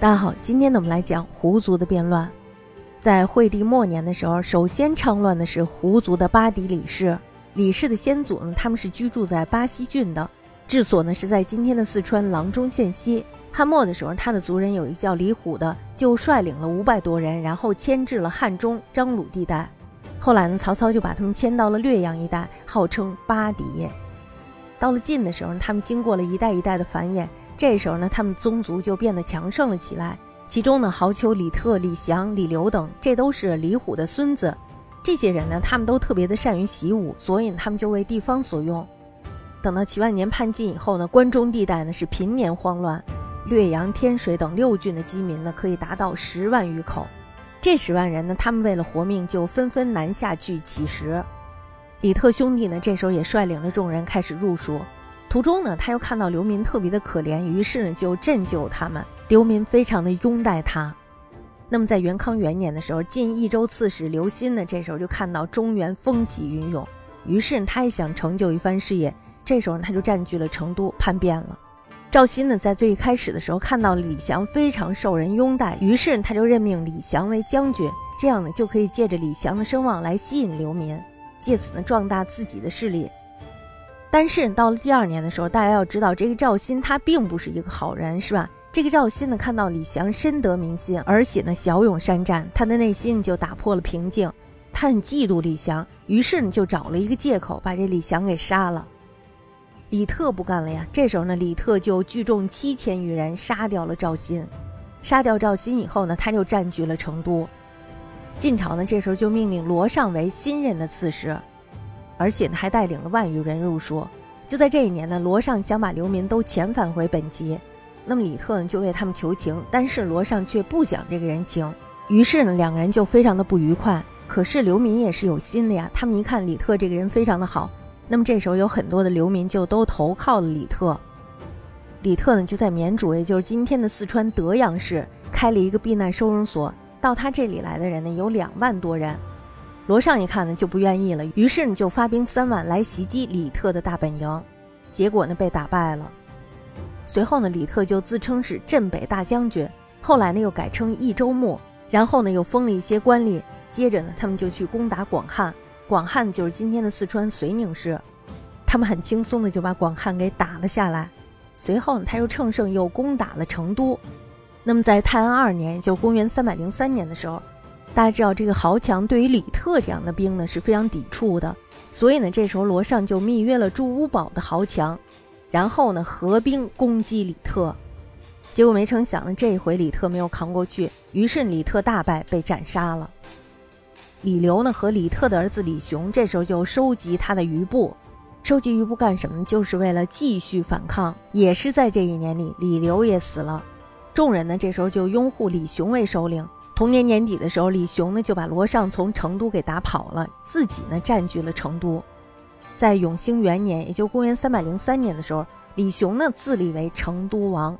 大家好，今天呢我们来讲胡族的变乱。在惠帝末年的时候，首先昌乱的是胡族的巴迪李氏。李氏的先祖呢，他们是居住在巴西郡的，治所呢是在今天的四川阆中县西。汉末的时候，他的族人有一个叫李虎的，就率领了五百多人，然后迁至了汉中、张鲁地带。后来呢，曹操就把他们迁到了略阳一带，号称巴迪。到了晋的时候，他们经过了一代一代的繁衍。这时候呢，他们宗族就变得强盛了起来。其中呢，豪丘、李特、李祥、李刘等，这都是李虎的孙子。这些人呢，他们都特别的善于习武，所以他们就为地方所用。等到齐万年叛晋以后呢，关中地带呢是频年慌乱，略阳、天水等六郡的饥民呢可以达到十万余口。这十万人呢，他们为了活命，就纷纷南下去乞食。李特兄弟呢，这时候也率领着众人开始入蜀。途中呢，他又看到流民特别的可怜，于是呢就赈救他们。流民非常的拥戴他。那么在元康元年的时候，晋益州刺史刘歆呢，这时候就看到中原风起云涌，于是他也想成就一番事业。这时候他就占据了成都，叛变了。赵鑫呢，在最一开始的时候看到李祥非常受人拥戴，于是他就任命李祥为将军，这样呢就可以借着李祥的声望来吸引流民，借此呢壮大自己的势力。但是到了第二年的时候，大家要知道，这个赵鑫他并不是一个好人，是吧？这个赵鑫呢，看到李祥深得民心，而且呢骁勇善战，他的内心就打破了平静，他很嫉妒李祥，于是呢就找了一个借口把这李祥给杀了。李特不干了呀，这时候呢，李特就聚众七千余人杀掉了赵鑫。杀掉赵鑫以后呢，他就占据了成都。晋朝呢，这时候就命令罗尚为新任的刺史。而且呢，还带领了万余人入蜀。就在这一年呢，罗尚想把流民都遣返回本籍，那么李特呢就为他们求情，但是罗尚却不讲这个人情。于是呢，两个人就非常的不愉快。可是流民也是有心的呀，他们一看李特这个人非常的好，那么这时候有很多的流民就都投靠了李特。李特呢就在绵竹，也就是今天的四川德阳市，开了一个避难收容所。到他这里来的人呢有两万多人。罗尚一看呢，就不愿意了，于是呢就发兵三万来袭击李特的大本营，结果呢被打败了。随后呢，李特就自称是镇北大将军，后来呢又改称益州牧，然后呢又封了一些官吏。接着呢，他们就去攻打广汉，广汉就是今天的四川遂宁市，他们很轻松的就把广汉给打了下来。随后呢，他又乘胜又攻打了成都。那么在泰安二年，就公元三百零三年的时候。大家知道，这个豪强对于李特这样的兵呢是非常抵触的，所以呢，这时候罗尚就密约了朱乌堡的豪强，然后呢合兵攻击李特。结果没成想呢，这一回李特没有扛过去，于是李特大败，被斩杀了。李刘呢和李特的儿子李雄这时候就收集他的余部，收集余部干什么？就是为了继续反抗。也是在这一年里，李刘也死了，众人呢这时候就拥护李雄为首领。同年年底的时候，李雄呢就把罗尚从成都给打跑了，自己呢占据了成都。在永兴元年，也就公元三百零三年的时候，李雄呢自立为成都王。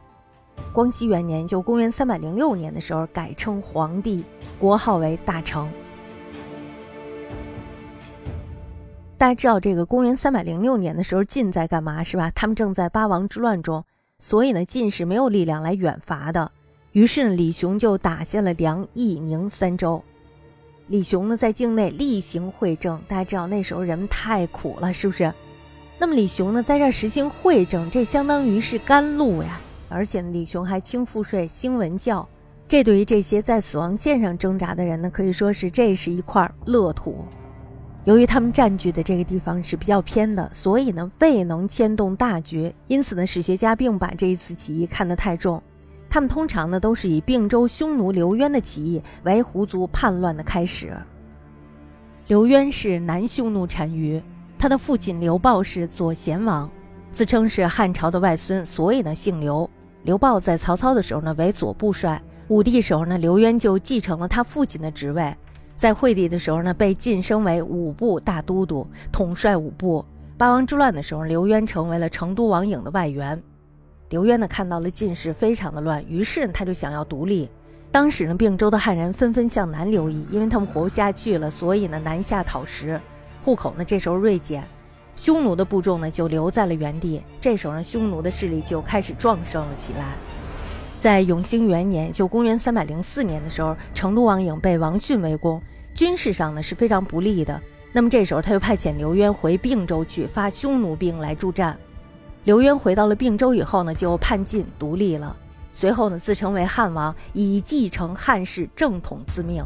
光熙元年，就公元三百零六年的时候，改称皇帝，国号为大成。大家知道这个公元三百零六年的时候，晋在干嘛是吧？他们正在八王之乱中，所以呢，晋是没有力量来远伐的。于是呢，李雄就打下了梁、益、宁三州。李雄呢，在境内厉行惠政。大家知道那时候人们太苦了，是不是？那么李雄呢，在这儿实行惠政，这相当于是甘露呀。而且呢，李雄还轻赋税、兴文教，这对于这些在死亡线上挣扎的人呢，可以说是这是一块乐土。由于他们占据的这个地方是比较偏的，所以呢，未能牵动大局。因此呢，史学家并不把这一次起义看得太重。他们通常呢都是以并州匈奴刘渊的起义为胡族叛乱的开始。刘渊是南匈奴单于，他的父亲刘豹是左贤王，自称是汉朝的外孙，所以呢姓刘。刘豹在曹操的时候呢为左部帅，武帝时候呢刘渊就继承了他父亲的职位，在惠帝的时候呢被晋升为五部大都督，统帅五部。八王之乱的时候，刘渊成为了成都王颖的外援。刘渊呢看到了晋室非常的乱，于是他就想要独立。当时呢，并州的汉人纷纷向南流移，因为他们活不下去了，所以呢南下讨食。户口呢这时候锐减，匈奴的部众呢就留在了原地。这时候呢，匈奴的势力就开始壮盛了起来。在永兴元年，就公元三百零四年的时候，成都王颖被王逊围攻，军事上呢是非常不利的。那么这时候他又派遣刘渊回并州去发匈奴兵来助战。刘渊回到了并州以后呢，就叛晋独立了。随后呢，自称为汉王，以继承汉室正统自命，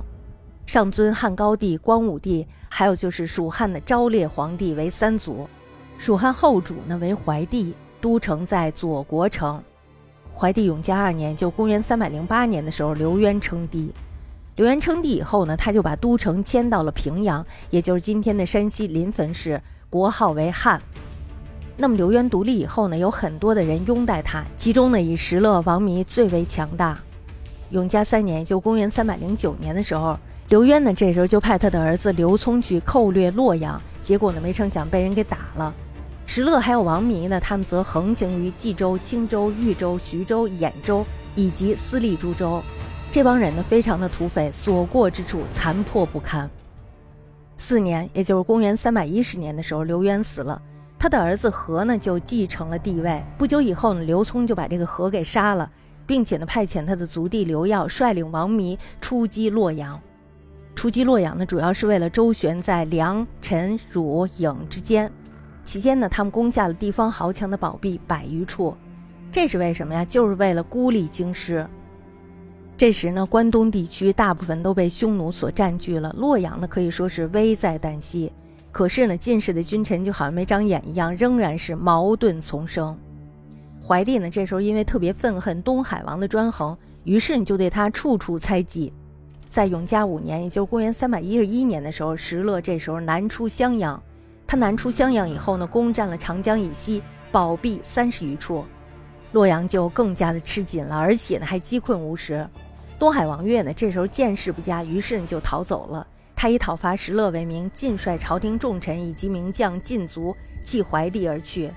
上尊汉高帝、光武帝，还有就是蜀汉的昭烈皇帝为三祖。蜀汉后主呢为怀帝，都城在左国城。怀帝永嘉二年，就公元三百零八年的时候，刘渊称帝。刘渊称帝以后呢，他就把都城迁到了平阳，也就是今天的山西临汾市，国号为汉。那么刘渊独立以后呢，有很多的人拥戴他，其中呢以石勒、王弥最为强大。永嘉三年，就公元三百零九年的时候，刘渊呢这时候就派他的儿子刘聪去寇掠洛阳，结果呢没成想被人给打了。石勒还有王弥呢，他们则横行于冀州、青州、豫州、徐州、兖州以及私立诸州。这帮人呢，非常的土匪，所过之处残破不堪。四年，也就是公元三百一十年的时候，刘渊死了，他的儿子何呢就继承了帝位。不久以后呢，刘聪就把这个何给杀了，并且呢派遣他的族弟刘耀率领王弥出击洛阳。出击洛阳呢，主要是为了周旋在梁、陈、汝、颍之间。期间呢，他们攻下了地方豪强的宝币百余处，这是为什么呀？就是为了孤立京师。这时呢，关东地区大部分都被匈奴所占据了，洛阳呢可以说是危在旦夕。可是呢，晋室的君臣就好像没长眼一样，仍然是矛盾丛生。怀帝呢，这时候因为特别愤恨东海王的专横，于是你就对他处处猜忌。在永嘉五年，也就是公元三百一十一年的时候，石勒这时候南出襄阳。他南出襄阳以后呢，攻占了长江以西宝币三十余处，洛阳就更加的吃紧了，而且呢还饥困无食。东海王悦呢这时候见势不佳，于是呢就逃走了。他以讨伐石勒为名，尽率朝廷重臣以及名将禁卒弃怀帝而去，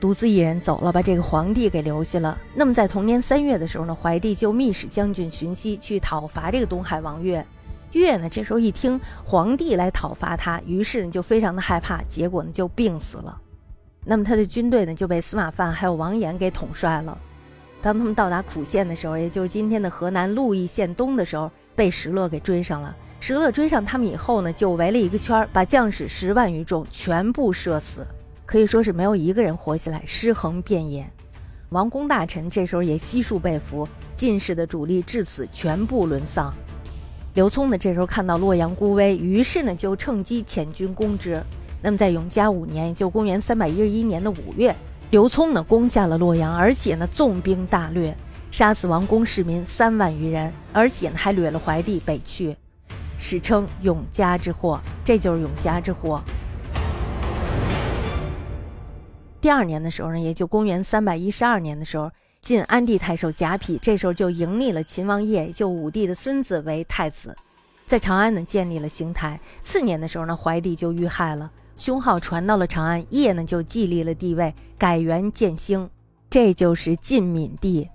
独自一人走了，把这个皇帝给留下了。那么在同年三月的时候呢，怀帝就密使将军荀息去讨伐这个东海王悦。月呢，这时候一听皇帝来讨伐他，于是呢就非常的害怕，结果呢就病死了。那么他的军队呢就被司马范还有王衍给统帅了。当他们到达苦县的时候，也就是今天的河南鹿邑县东的时候，被石勒给追上了。石勒追上他们以后呢，就围了一个圈，把将士十万余众全部射死，可以说是没有一个人活下来，尸横遍野。王公大臣这时候也悉数被俘，进士的主力至此全部沦丧。刘聪呢，这时候看到洛阳孤危，于是呢就趁机遣军攻之。那么在永嘉五年，也就公元三百一十一年的五月，刘聪呢攻下了洛阳，而且呢纵兵大掠，杀死王宫市民三万余人，而且呢还掠了怀帝北去，史称永嘉之祸。这就是永嘉之祸。第二年的时候呢，也就公元三百一十二年的时候。晋安帝太守贾匹这时候就迎立了秦王业，就武帝的孙子为太子，在长安呢建立了邢台。次年的时候呢，怀帝就遇害了，凶号传到了长安，业呢就继立了帝位，改元建兴，这就是晋闵帝。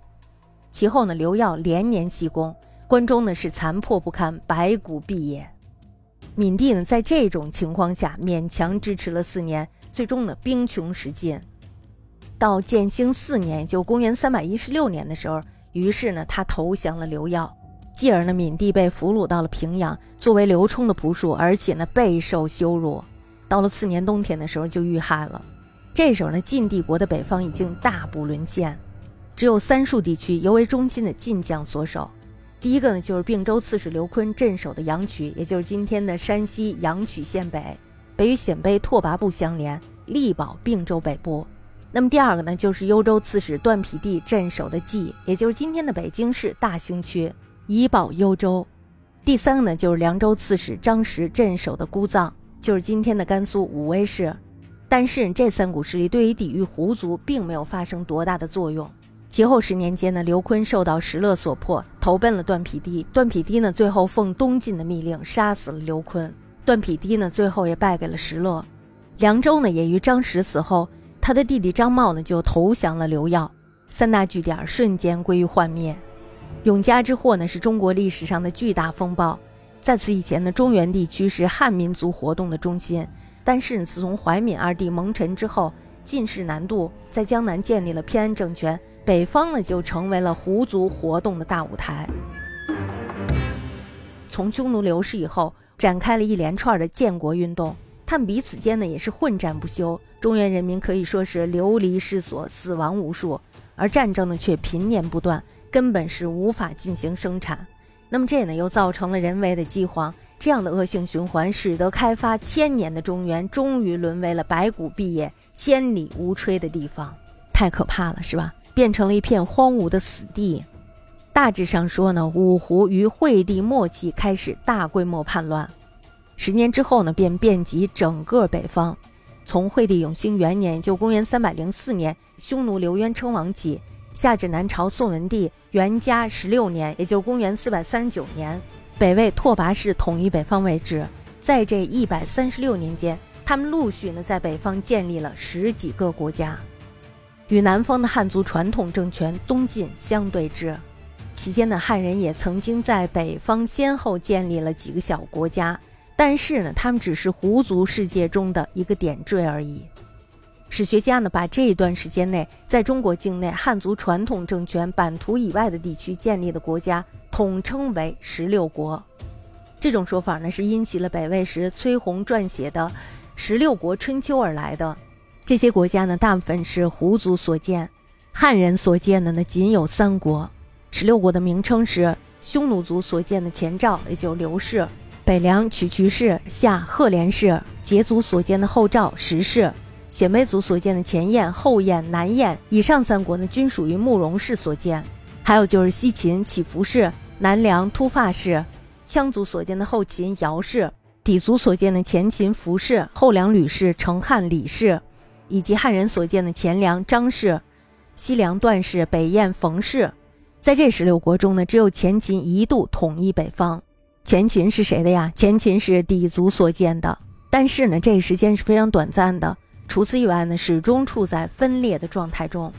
其后呢，刘耀连年西攻，关中呢是残破不堪，白骨蔽野。闵帝呢在这种情况下勉强支持了四年，最终呢兵穷食尽。到建兴四年，就公元三百一十六年的时候，于是呢，他投降了刘耀，继而呢，闵帝被俘虏到了平阳，作为刘冲的仆属，而且呢，备受羞辱。到了次年冬天的时候，就遇害了。这时候呢，晋帝国的北方已经大部沦陷，只有三数地区尤为中心的晋将所守。第一个呢，就是并州刺史刘琨镇守的阳曲，也就是今天的山西阳曲县北，北与鲜卑拓跋部相连，力保并州北部。那么第二个呢，就是幽州刺史段匹地镇守的蓟，也就是今天的北京市大兴区，以保幽州。第三个呢，就是凉州刺史张实镇守的姑臧，就是今天的甘肃武威市。但是这三股势力对于抵御胡族并没有发生多大的作用。其后十年间呢，刘琨受到石勒所迫，投奔了段匹地。段匹地呢，最后奉东晋的密令杀死了刘琨。段匹地呢，最后也败给了石勒。凉州呢，也于张实死后。他的弟弟张茂呢，就投降了刘耀，三大据点瞬间归于幻灭。永嘉之祸呢，是中国历史上的巨大风暴。在此以前呢，中原地区是汉民族活动的中心。但是自从怀闵二帝蒙尘之后，进士南渡，在江南建立了偏安政权，北方呢就成为了胡族活动的大舞台。从匈奴流失以后，展开了一连串的建国运动，他们彼此间呢也是混战不休，中原人民可以说是流离失所，死亡无数，而战争呢却频年不断，根本是无法进行生产。那么这呢又造成了人为的饥荒。这样的恶性循环，使得开发千年的中原终于沦为了白骨蔽野、千里无吹的地方，太可怕了，是吧？变成了一片荒芜的死地。大致上说呢，五胡于惠帝末期开始大规模叛乱，十年之后呢，便遍及整个北方。从惠帝永兴元年，就公元三百零四年，匈奴刘渊称王起，下至南朝宋文帝元嘉十六年，也就公元四百三十九年。北魏拓跋氏统一北方为止，在这一百三十六年间，他们陆续呢在北方建立了十几个国家，与南方的汉族传统政权东晋相对峙。期间呢，汉人也曾经在北方先后建立了几个小国家，但是呢，他们只是胡族世界中的一个点缀而已。史学家呢，把这一段时间内在中国境内汉族传统政权版图以外的地区建立的国家。统称为十六国，这种说法呢是因袭了北魏时崔洪撰写的《十六国春秋》而来的。这些国家呢，大部分是胡族所建，汉人所建的呢仅有三国。十六国的名称是匈奴族所建的前赵，也就刘氏；北凉曲渠氏、夏赫连氏；羯族所建的后赵石氏；鲜卑族所建的前燕、后燕、南燕。以上三国呢，均属于慕容氏所建。还有就是西秦乞伏氏。南梁突发氏，羌族所建的后秦姚氏，氐族所建的前秦服氏，后梁吕氏，成汉李氏，以及汉人所建的前梁张氏，西梁段氏，北燕冯氏。在这十六国中呢，只有前秦一度统一北方。前秦是谁的呀？前秦是氐族所建的，但是呢，这个时间是非常短暂的。除此以外呢，始终处在分裂的状态中。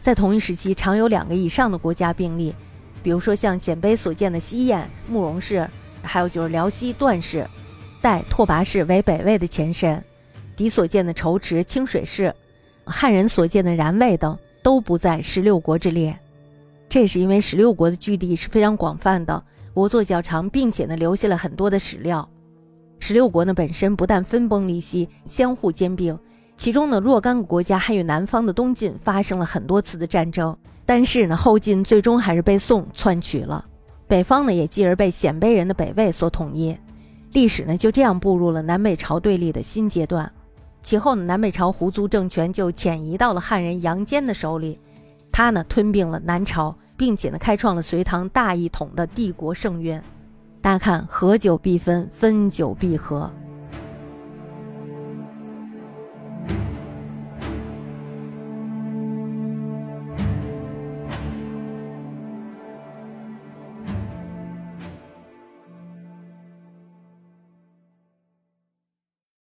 在同一时期，常有两个以上的国家并立。比如说像鲜卑所建的西燕慕容氏，还有就是辽西段氏，代拓跋氏为北魏的前身，狄所建的仇池清水氏，汉人所建的然魏等都不在十六国之列。这是因为十六国的据地是非常广泛的，国祚较长，并且呢留下了很多的史料。十六国呢本身不但分崩离析，相互兼并，其中呢若干个国家还与南方的东晋发生了很多次的战争。但是呢，后晋最终还是被宋篡取了，北方呢也继而被鲜卑人的北魏所统一，历史呢就这样步入了南北朝对立的新阶段。其后呢，南北朝胡族政权就迁移到了汉人杨坚的手里，他呢吞并了南朝，并且呢开创了隋唐大一统的帝国盛运。大家看，合久必分，分久必合。